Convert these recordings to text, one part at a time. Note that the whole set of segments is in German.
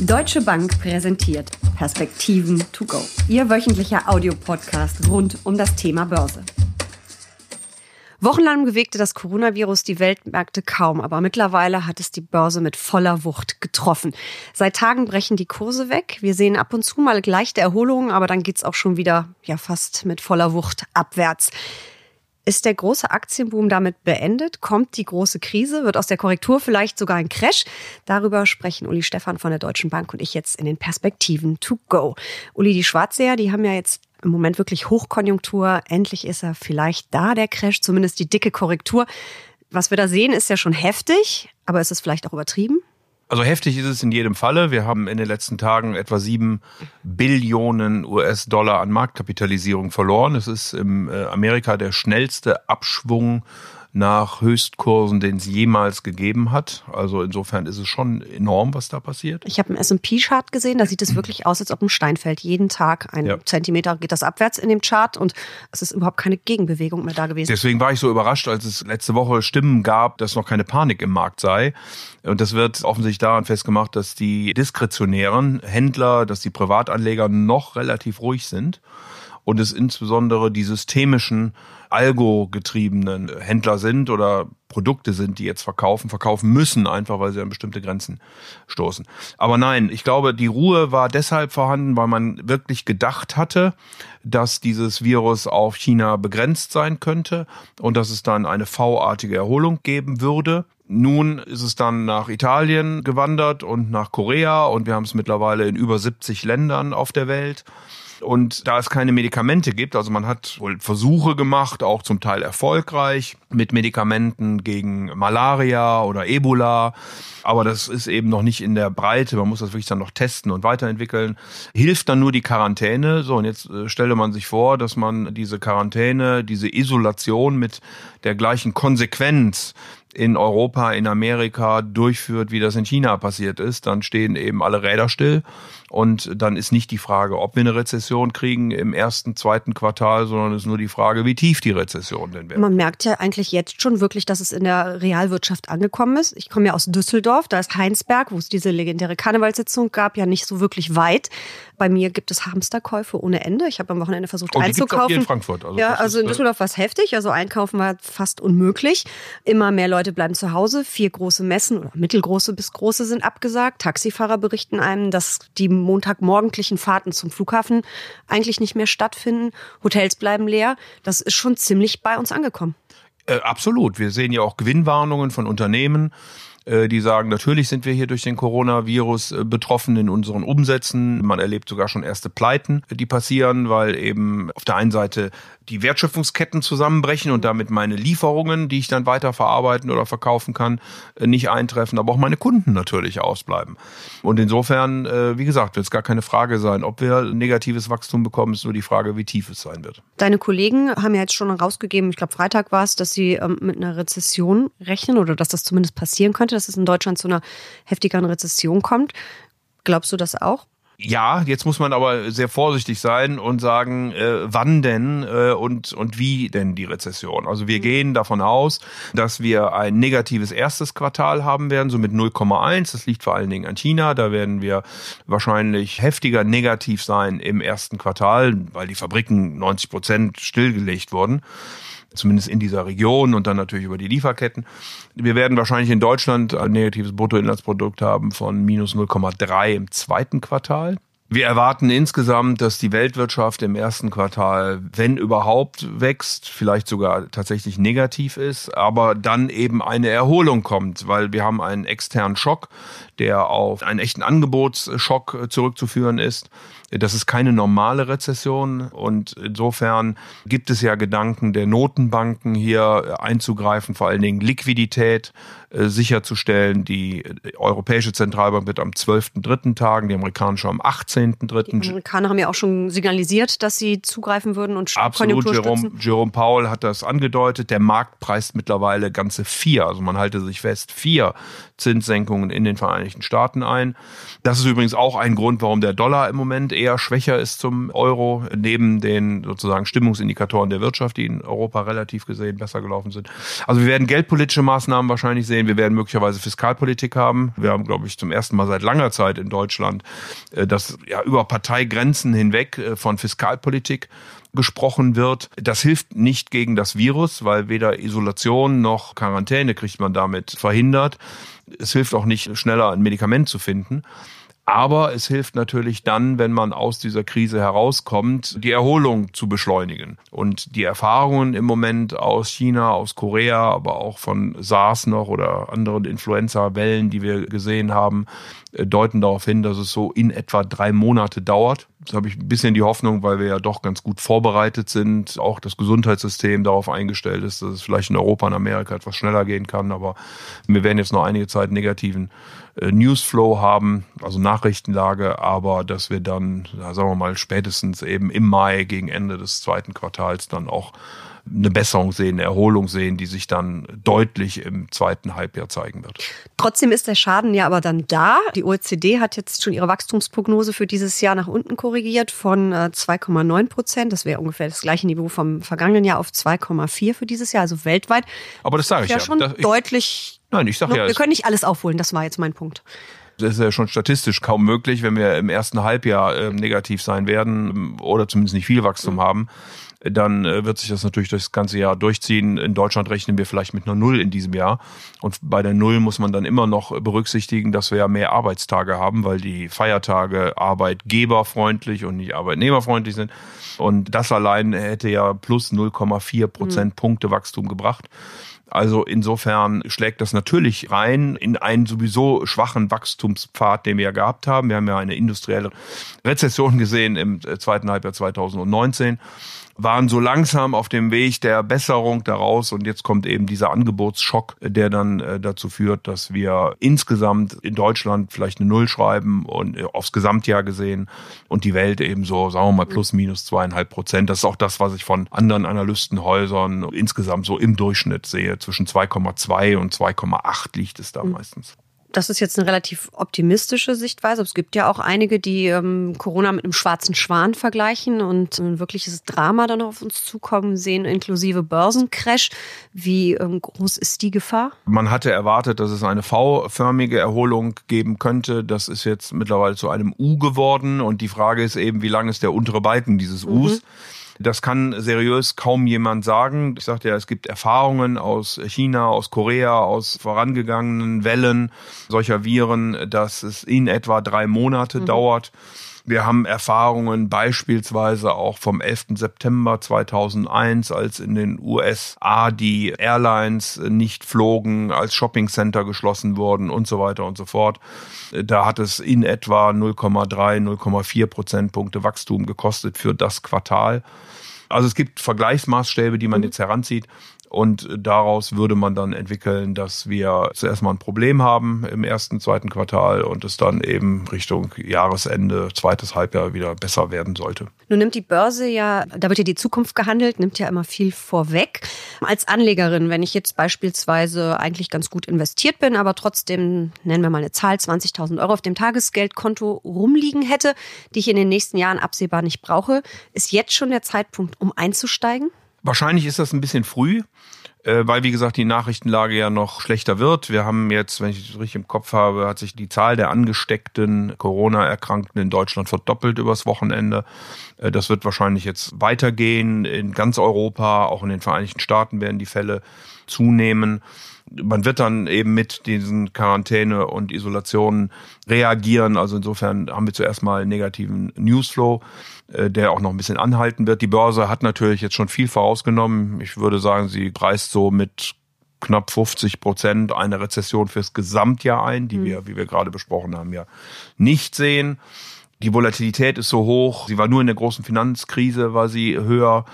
Deutsche Bank präsentiert Perspektiven to go. Ihr wöchentlicher Audiopodcast rund um das Thema Börse. Wochenlang bewegte das Coronavirus die Weltmärkte kaum, aber mittlerweile hat es die Börse mit voller Wucht getroffen. Seit Tagen brechen die Kurse weg. Wir sehen ab und zu mal leichte Erholungen, aber dann geht's auch schon wieder ja fast mit voller Wucht abwärts. Ist der große Aktienboom damit beendet? Kommt die große Krise? Wird aus der Korrektur vielleicht sogar ein Crash? Darüber sprechen Uli Stefan von der Deutschen Bank und ich jetzt in den Perspektiven to go. Uli, die Schwarzseher, die haben ja jetzt im Moment wirklich Hochkonjunktur. Endlich ist er vielleicht da, der Crash, zumindest die dicke Korrektur. Was wir da sehen, ist ja schon heftig, aber ist es vielleicht auch übertrieben? Also heftig ist es in jedem Falle. Wir haben in den letzten Tagen etwa sieben Billionen US-Dollar an Marktkapitalisierung verloren. Es ist in äh, Amerika der schnellste Abschwung nach Höchstkursen, den es jemals gegeben hat. Also insofern ist es schon enorm, was da passiert. Ich habe einen S&P-Chart gesehen, da sieht es wirklich aus, als ob ein Stein fällt. Jeden Tag ein ja. Zentimeter geht das abwärts in dem Chart und es ist überhaupt keine Gegenbewegung mehr da gewesen. Deswegen war ich so überrascht, als es letzte Woche Stimmen gab, dass noch keine Panik im Markt sei. Und das wird offensichtlich daran festgemacht, dass die diskretionären Händler, dass die Privatanleger noch relativ ruhig sind und es insbesondere die systemischen Algo-getriebenen Händler sind oder Produkte sind, die jetzt verkaufen, verkaufen müssen, einfach weil sie an bestimmte Grenzen stoßen. Aber nein, ich glaube, die Ruhe war deshalb vorhanden, weil man wirklich gedacht hatte, dass dieses Virus auf China begrenzt sein könnte und dass es dann eine V-artige Erholung geben würde. Nun ist es dann nach Italien gewandert und nach Korea und wir haben es mittlerweile in über 70 Ländern auf der Welt. Und da es keine Medikamente gibt, also man hat wohl Versuche gemacht, auch zum Teil erfolgreich, mit Medikamenten gegen Malaria oder Ebola. Aber das ist eben noch nicht in der Breite. Man muss das wirklich dann noch testen und weiterentwickeln. Hilft dann nur die Quarantäne. So, und jetzt äh, stelle man sich vor, dass man diese Quarantäne, diese Isolation mit der gleichen Konsequenz in Europa, in Amerika durchführt, wie das in China passiert ist, dann stehen eben alle Räder still und dann ist nicht die Frage, ob wir eine Rezession kriegen im ersten, zweiten Quartal, sondern es ist nur die Frage, wie tief die Rezession denn wäre. Man merkt ja eigentlich jetzt schon wirklich, dass es in der Realwirtschaft angekommen ist. Ich komme ja aus Düsseldorf, da ist Heinsberg, wo es diese legendäre Karnevalssitzung gab, ja nicht so wirklich weit. Bei mir gibt es Hamsterkäufe ohne Ende. Ich habe am Wochenende versucht oh, einzukaufen. Auch hier in Frankfurt. Also ja, also in äh, Düsseldorf war es heftig. Also einkaufen war fast unmöglich. Immer mehr Leute bleiben zu Hause. Vier große Messen oder mittelgroße bis große sind abgesagt. Taxifahrer berichten einem, dass die montagmorgendlichen Fahrten zum Flughafen eigentlich nicht mehr stattfinden. Hotels bleiben leer. Das ist schon ziemlich bei uns angekommen. Äh, absolut. Wir sehen ja auch Gewinnwarnungen von Unternehmen die sagen, natürlich sind wir hier durch den Coronavirus äh, betroffen in unseren Umsätzen. Man erlebt sogar schon erste Pleiten, die passieren, weil eben auf der einen Seite die Wertschöpfungsketten zusammenbrechen und damit meine Lieferungen, die ich dann weiter verarbeiten oder verkaufen kann, äh, nicht eintreffen, aber auch meine Kunden natürlich ausbleiben. Und insofern, wie gesagt, wird es gar keine Frage sein, ob wir negatives Wachstum bekommen, ist nur die Frage, wie tief es sein wird. Deine Kollegen haben ja jetzt schon rausgegeben, ich glaube Freitag war es, dass sie ähm, mit einer Rezession rechnen oder dass das zumindest passieren könnte dass es in Deutschland zu einer heftigeren Rezession kommt. Glaubst du das auch? Ja, jetzt muss man aber sehr vorsichtig sein und sagen, äh, wann denn äh, und, und wie denn die Rezession. Also wir mhm. gehen davon aus, dass wir ein negatives erstes Quartal haben werden, so mit 0,1. Das liegt vor allen Dingen an China. Da werden wir wahrscheinlich heftiger negativ sein im ersten Quartal, weil die Fabriken 90 Prozent stillgelegt wurden zumindest in dieser Region und dann natürlich über die Lieferketten. Wir werden wahrscheinlich in Deutschland ein negatives Bruttoinlandsprodukt haben von minus 0,3 im zweiten Quartal. Wir erwarten insgesamt, dass die Weltwirtschaft im ersten Quartal, wenn überhaupt, wächst, vielleicht sogar tatsächlich negativ ist, aber dann eben eine Erholung kommt, weil wir haben einen externen Schock, der auf einen echten Angebotsschock zurückzuführen ist. Das ist keine normale Rezession und insofern gibt es ja Gedanken der Notenbanken hier einzugreifen, vor allen Dingen Liquidität äh, sicherzustellen. Die Europäische Zentralbank wird am 12.3. tagen, die amerikanische am 18 18.3. Die Amerikaner haben ja auch schon signalisiert, dass sie zugreifen würden und Absolut, Jerome, Jerome Powell hat das angedeutet. Der Markt preist mittlerweile ganze vier, also man halte sich fest, vier Zinssenkungen in den Vereinigten Staaten ein. Das ist übrigens auch ein Grund, warum der Dollar im Moment eher schwächer ist zum Euro, neben den sozusagen Stimmungsindikatoren der Wirtschaft, die in Europa relativ gesehen besser gelaufen sind. Also wir werden geldpolitische Maßnahmen wahrscheinlich sehen. Wir werden möglicherweise Fiskalpolitik haben. Wir haben, glaube ich, zum ersten Mal seit langer Zeit in Deutschland äh, das ja über Parteigrenzen hinweg äh, von Fiskalpolitik gesprochen wird. Das hilft nicht gegen das Virus, weil weder Isolation noch Quarantäne kriegt man damit verhindert. Es hilft auch nicht schneller ein Medikament zu finden. Aber es hilft natürlich dann, wenn man aus dieser Krise herauskommt, die Erholung zu beschleunigen. Und die Erfahrungen im Moment aus China, aus Korea, aber auch von SARS noch oder anderen Influenza-Wellen, die wir gesehen haben, deuten darauf hin, dass es so in etwa drei Monate dauert. Das habe ich ein bisschen die Hoffnung, weil wir ja doch ganz gut vorbereitet sind, auch das Gesundheitssystem darauf eingestellt ist, dass es vielleicht in Europa und Amerika etwas schneller gehen kann. Aber wir werden jetzt noch einige Zeit negativen äh, Newsflow haben, also Nachrichtenlage, aber dass wir dann, sagen wir mal, spätestens eben im Mai gegen Ende des zweiten Quartals dann auch eine Besserung sehen, eine Erholung sehen, die sich dann deutlich im zweiten Halbjahr zeigen wird. Trotzdem ist der Schaden ja aber dann da. Die OECD hat jetzt schon ihre Wachstumsprognose für dieses Jahr nach unten korrigiert von 2,9 äh, Prozent. Das wäre ungefähr das gleiche Niveau vom vergangenen Jahr auf 2,4 für dieses Jahr, also weltweit. Aber das sage ich ja. schon ich, deutlich. Nein, ich sage ja. Wir können nicht alles aufholen. Das war jetzt mein Punkt das ist ja schon statistisch kaum möglich, wenn wir im ersten Halbjahr äh, negativ sein werden oder zumindest nicht viel Wachstum mhm. haben dann äh, wird sich das natürlich das ganze Jahr durchziehen. In Deutschland rechnen wir vielleicht mit einer Null in diesem Jahr. Und bei der Null muss man dann immer noch berücksichtigen, dass wir ja mehr Arbeitstage haben, weil die Feiertage arbeitgeberfreundlich und nicht arbeitnehmerfreundlich sind. Und das allein hätte ja plus 0,4 Prozent mhm. Punkte Wachstum gebracht. Also insofern schlägt das natürlich rein in einen sowieso schwachen Wachstumspfad, den wir ja gehabt haben. Wir haben ja eine industrielle Rezession gesehen im zweiten Halbjahr 2019 waren so langsam auf dem Weg der Besserung daraus und jetzt kommt eben dieser Angebotsschock, der dann äh, dazu führt, dass wir insgesamt in Deutschland vielleicht eine Null schreiben und äh, aufs Gesamtjahr gesehen und die Welt eben so, sagen wir mal, plus minus zweieinhalb Prozent. Das ist auch das, was ich von anderen Analystenhäusern insgesamt so im Durchschnitt sehe. Zwischen 2,2 und 2,8 liegt es da mhm. meistens das ist jetzt eine relativ optimistische Sichtweise. Es gibt ja auch einige, die ähm, Corona mit einem schwarzen Schwan vergleichen und ein wirkliches Drama dann auf uns zukommen sehen, inklusive Börsencrash. Wie ähm, groß ist die Gefahr? Man hatte erwartet, dass es eine V-förmige Erholung geben könnte. Das ist jetzt mittlerweile zu einem U geworden. Und die Frage ist eben, wie lang ist der untere Balken dieses Us? Mhm. Das kann seriös kaum jemand sagen. Ich sagte ja, es gibt Erfahrungen aus China, aus Korea, aus vorangegangenen Wellen solcher Viren, dass es in etwa drei Monate mhm. dauert. Wir haben Erfahrungen beispielsweise auch vom 11. September 2001, als in den USA die Airlines nicht flogen, als Shoppingcenter geschlossen wurden und so weiter und so fort. Da hat es in etwa 0,3, 0,4 Prozentpunkte Wachstum gekostet für das Quartal. Also es gibt Vergleichsmaßstäbe, die man mhm. jetzt heranzieht. Und daraus würde man dann entwickeln, dass wir zuerst mal ein Problem haben im ersten, zweiten Quartal und es dann eben Richtung Jahresende, zweites Halbjahr wieder besser werden sollte. Nun nimmt die Börse ja, da wird ja die Zukunft gehandelt, nimmt ja immer viel vorweg. Als Anlegerin, wenn ich jetzt beispielsweise eigentlich ganz gut investiert bin, aber trotzdem, nennen wir mal eine Zahl, 20.000 Euro auf dem Tagesgeldkonto rumliegen hätte, die ich in den nächsten Jahren absehbar nicht brauche, ist jetzt schon der Zeitpunkt, um einzusteigen? Wahrscheinlich ist das ein bisschen früh, äh, weil wie gesagt die Nachrichtenlage ja noch schlechter wird. Wir haben jetzt, wenn ich es richtig im Kopf habe, hat sich die Zahl der angesteckten Corona-Erkrankten in Deutschland verdoppelt übers Wochenende. Äh, das wird wahrscheinlich jetzt weitergehen in ganz Europa, auch in den Vereinigten Staaten werden die Fälle zunehmen man wird dann eben mit diesen Quarantäne und Isolationen reagieren. Also insofern haben wir zuerst mal einen negativen Newsflow, äh, der auch noch ein bisschen anhalten wird. Die Börse hat natürlich jetzt schon viel vorausgenommen. Ich würde sagen, sie preist so mit knapp 50 Prozent eine Rezession fürs Gesamtjahr ein, die mhm. wir, wie wir gerade besprochen haben, ja nicht sehen. Die Volatilität ist so hoch. Sie war nur in der großen Finanzkrise, war sie höher.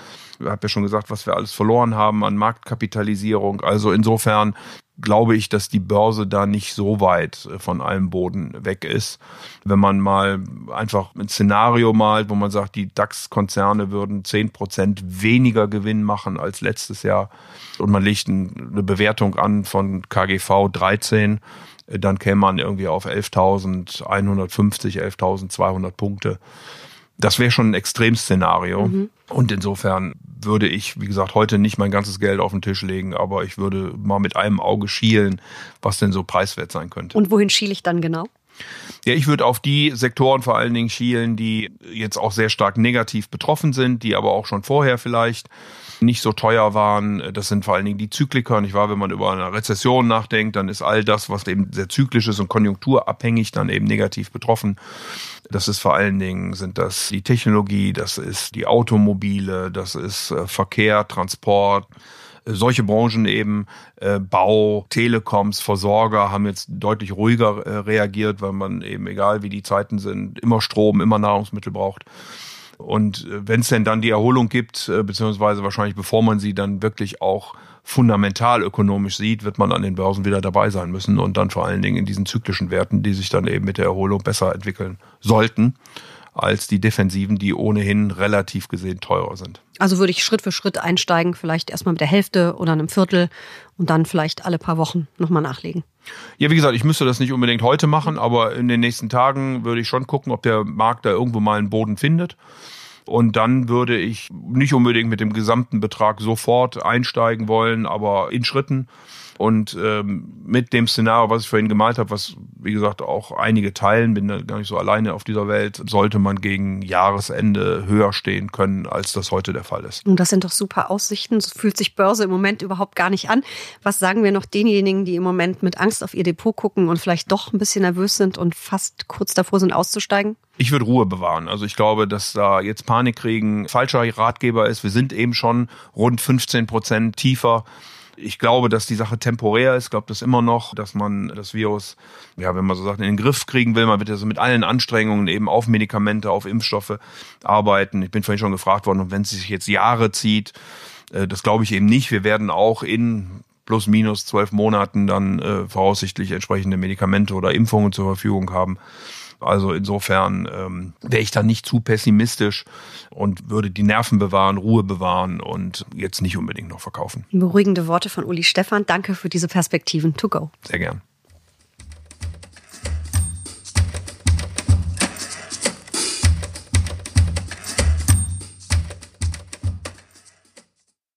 Ich habe ja schon gesagt, was wir alles verloren haben an Marktkapitalisierung. Also insofern glaube ich, dass die Börse da nicht so weit äh, von allem Boden weg ist. Wenn man mal einfach ein Szenario malt, wo man sagt, die DAX-Konzerne würden zehn Prozent weniger Gewinn machen als letztes Jahr und man legt eine Bewertung an von KGV 13, äh, dann käme man irgendwie auf 11.150, 11.200 Punkte. Das wäre schon ein Extremszenario. Mhm. Und insofern würde ich, wie gesagt, heute nicht mein ganzes Geld auf den Tisch legen, aber ich würde mal mit einem Auge schielen, was denn so preiswert sein könnte. Und wohin schiele ich dann genau? Ja, ich würde auf die Sektoren vor allen Dingen schielen, die jetzt auch sehr stark negativ betroffen sind, die aber auch schon vorher vielleicht nicht so teuer waren. Das sind vor allen Dingen die Zykliker. Nicht wahr? Wenn man über eine Rezession nachdenkt, dann ist all das, was eben sehr zyklisch ist und konjunkturabhängig, dann eben negativ betroffen. Das ist vor allen Dingen, sind das die Technologie, das ist die Automobile, das ist äh, Verkehr, Transport, solche Branchen eben, äh, Bau, Telekoms, Versorger haben jetzt deutlich ruhiger äh, reagiert, weil man eben, egal wie die Zeiten sind, immer Strom, immer Nahrungsmittel braucht. Und äh, wenn es denn dann die Erholung gibt, äh, beziehungsweise wahrscheinlich bevor man sie dann wirklich auch fundamental ökonomisch sieht, wird man an den Börsen wieder dabei sein müssen und dann vor allen Dingen in diesen zyklischen Werten, die sich dann eben mit der Erholung besser entwickeln sollten als die Defensiven, die ohnehin relativ gesehen teurer sind. Also würde ich Schritt für Schritt einsteigen, vielleicht erstmal mit der Hälfte oder einem Viertel und dann vielleicht alle paar Wochen nochmal nachlegen. Ja, wie gesagt, ich müsste das nicht unbedingt heute machen, aber in den nächsten Tagen würde ich schon gucken, ob der Markt da irgendwo mal einen Boden findet. Und dann würde ich nicht unbedingt mit dem gesamten Betrag sofort einsteigen wollen, aber in Schritten. Und ähm, mit dem Szenario, was ich vorhin gemalt habe, was wie gesagt auch einige teilen, bin da gar nicht so alleine auf dieser Welt, sollte man gegen Jahresende höher stehen können, als das heute der Fall ist. Und das sind doch super Aussichten. So fühlt sich Börse im Moment überhaupt gar nicht an. Was sagen wir noch denjenigen, die im Moment mit Angst auf ihr Depot gucken und vielleicht doch ein bisschen nervös sind und fast kurz davor sind auszusteigen? Ich würde Ruhe bewahren. Also ich glaube, dass da jetzt Panik kriegen falscher Ratgeber ist. Wir sind eben schon rund 15 Prozent tiefer. Ich glaube, dass die Sache temporär ist. Glaube das immer noch, dass man das Virus, ja, wenn man so sagt, in den Griff kriegen will. Man wird ja so mit allen Anstrengungen eben auf Medikamente, auf Impfstoffe arbeiten. Ich bin vorhin schon gefragt worden, wenn es sich jetzt Jahre zieht, äh, das glaube ich eben nicht. Wir werden auch in plus minus zwölf Monaten dann äh, voraussichtlich entsprechende Medikamente oder Impfungen zur Verfügung haben. Also insofern ähm, wäre ich da nicht zu pessimistisch und würde die Nerven bewahren, Ruhe bewahren und jetzt nicht unbedingt noch verkaufen. Beruhigende Worte von Uli Stefan. Danke für diese Perspektiven. To go. Sehr gern.